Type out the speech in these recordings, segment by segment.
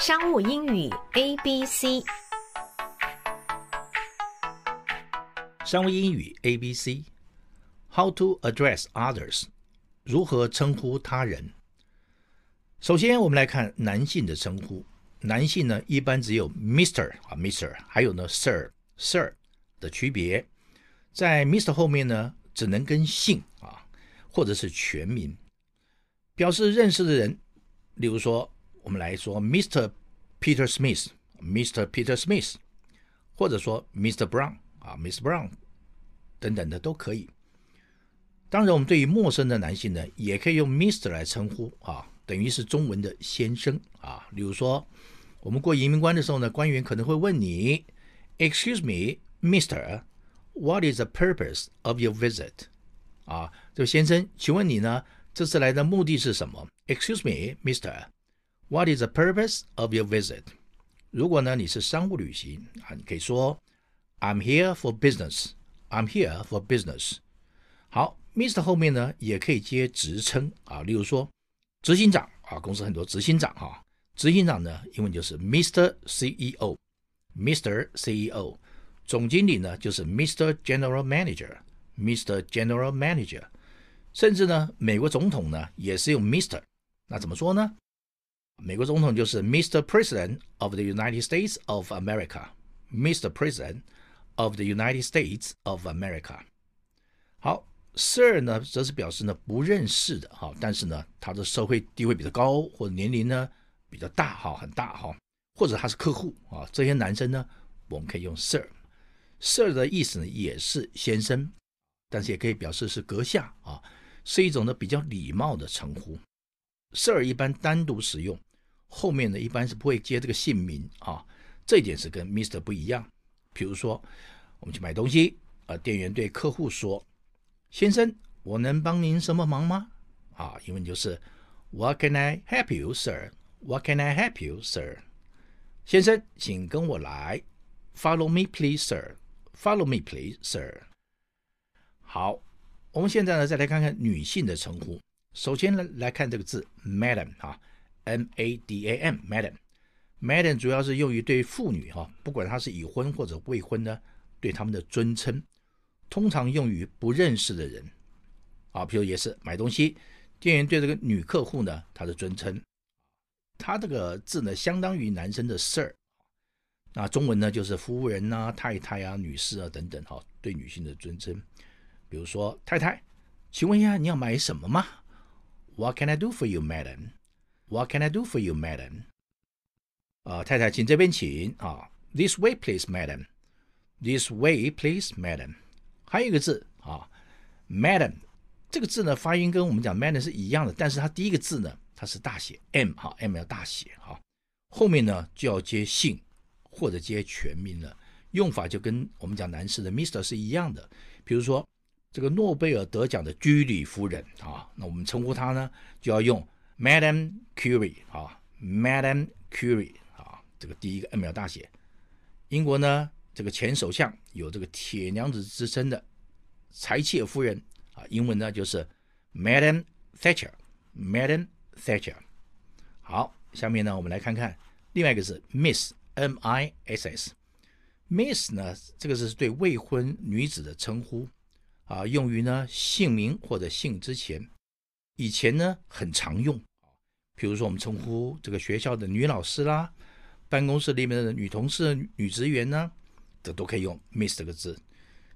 商务英语 A B C，商务英语 A B C，How to address others，如何称呼他人？首先，我们来看男性的称呼。男性呢，一般只有 Mr. 啊，Mr.，还有呢，Sir、Sir 的区别。在 Mr. 后面呢，只能跟姓啊，或者是全名，表示认识的人。例如说，我们来说 Mr. Peter Smith，Mr. Peter Smith，或者说 Mr. Brown 啊，Mr. Brown 等等的都可以。当然，我们对于陌生的男性呢，也可以用 Mr. 来称呼啊，等于是中文的先生啊。例如说，我们过移民关的时候呢，官员可能会问你，Excuse me, Mr. What is the purpose of your visit？啊，这位先生，请问你呢？这次来的目的是什么？Excuse me, Mister. What is the purpose of your visit? 如果呢，你是商务旅行啊，你可以说 I'm here for business. I'm here for business. 好，Mister 后面呢也可以接职称啊，例如说执行长啊，公司很多执行长哈，执行长呢英文就是 Mister CEO, Mister CEO。总经理呢就是 Mister General Manager, Mister General Manager。甚至呢，美国总统呢也是用 Mr. 那怎么说呢？ 美国总统就是 Mr. President of the United States of America。Mr. President of the United States of America。好，Sir 呢则是表示呢不认识的哈，但是呢他的社会地位比较高，或者年龄呢比较大哈，很大哈，或者他是客户啊，这些男生呢我们可以用 Sir。Sir 的意思呢也是先生，但是也可以表示是阁下啊。是一种呢比较礼貌的称呼，Sir 一般单独使用，后面呢一般是不会接这个姓名啊，这一点是跟 Mister 不一样。比如说，我们去买东西，啊，店员对客户说：“先生，我能帮您什么忙吗？”啊，英文就是 “What can I help you, sir? What can I help you, sir?” 先生，请跟我来，Follow me, please, sir. Follow me, please, sir. 好。我们现在呢，再来看看女性的称呼。首先呢，来看这个字，Madam 啊，M-A-D-A-M，Madam，Madam 主要是用于对妇女哈，不管她是已婚或者未婚呢，对他们的尊称，通常用于不认识的人啊。比如也是买东西，店员对这个女客户呢，她的尊称，她这个字呢，相当于男生的 Sir。那中文呢，就是夫人呐、太太啊、女士啊等等哈，对女性的尊称。比如说，太太，请问一下你要买什么吗？What can I do for you, madam? What can I do for you, madam? 啊，太太，请这边请啊。This way, please, madam. This way, please, madam. 还有一个字啊，madam 这个字呢，发音跟我们讲 madam 是一样的，但是它第一个字呢，它是大写 M 哈，M 要大写哈，后面呢就要接姓或者接全名了，用法就跟我们讲男士的 Mr 是一样的。比如说。这个诺贝尔得奖的居里夫人啊，那我们称呼她呢，就要用 Madam Curie 啊，Madam Curie 啊，这个第一个 M 要大写。英国呢，这个前首相有这个铁娘子之称的柴契尔夫人啊，英文呢就是 Madam Thatcher，Madam Thatcher。好，下面呢，我们来看看另外一个字 Miss，M-I-S-S，Miss 呢，这个是对未婚女子的称呼。啊，用于呢姓名或者姓之前，以前呢很常用，比如说我们称呼这个学校的女老师啦，办公室里面的女同事、女职员呢，这都可以用 Miss 这个字。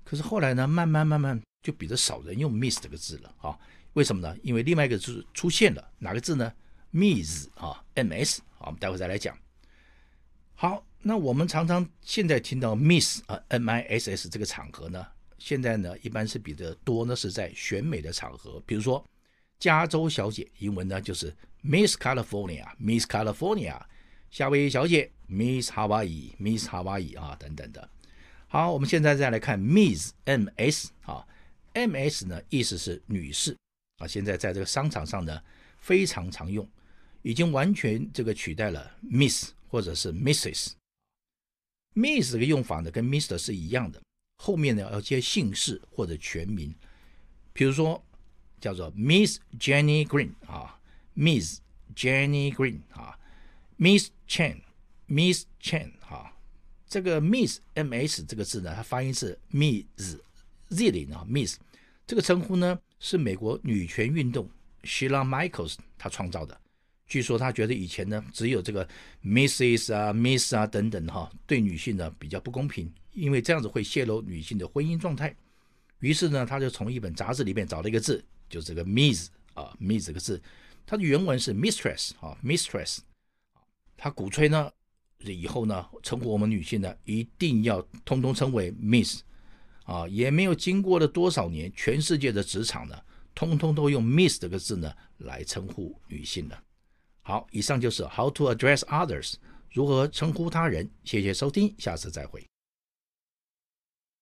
可是后来呢，慢慢慢慢就比较少人用 Miss 这个字了啊？为什么呢？因为另外一个字出现了，哪个字呢？Miss 啊，M-S 啊，我们待会再来讲。好，那我们常常现在听到 Miss 啊，M-I-S-S 这个场合呢？现在呢，一般是比较多呢，是在选美的场合，比如说加州小姐，英文呢就是 Miss California，Miss California，夏威夷小姐 Miss Hawaii，Miss Hawaii 啊等等的。好，我们现在再来看 Miss，M-S 啊，M-S 呢意思是女士啊，现在在这个商场上呢非常常用，已经完全这个取代了 Miss 或者是 Mrs。Miss 这个用法呢跟 Mr 是一样的。后面呢要接姓氏或者全名，比如说叫做 Miss Jenny Green 啊，Miss Jenny Green 啊 Miss Chen，Miss Chen 哈，这个 Miss M S 这个字呢，它发音是 Miss Z 啊，Miss 这个称呼呢是美国女权运动 Sheila Michaels 她创造的。据说她觉得以前呢只有这个 Mrs 啊、Miss 啊等等哈，对女性呢比较不公平，因为这样子会泄露女性的婚姻状态。于是呢，她就从一本杂志里面找了一个字，就是这个 Miss 啊，Miss 这个字，它的原文是 Mistress 啊，Mistress。他鼓吹呢，以后呢，称呼我们女性呢，一定要通通称为 Miss，啊，也没有经过了多少年，全世界的职场呢，通通都用 Miss 这个字呢来称呼女性的。好，以上就是 How to address others，如何称呼他人。谢谢收听，下次再会。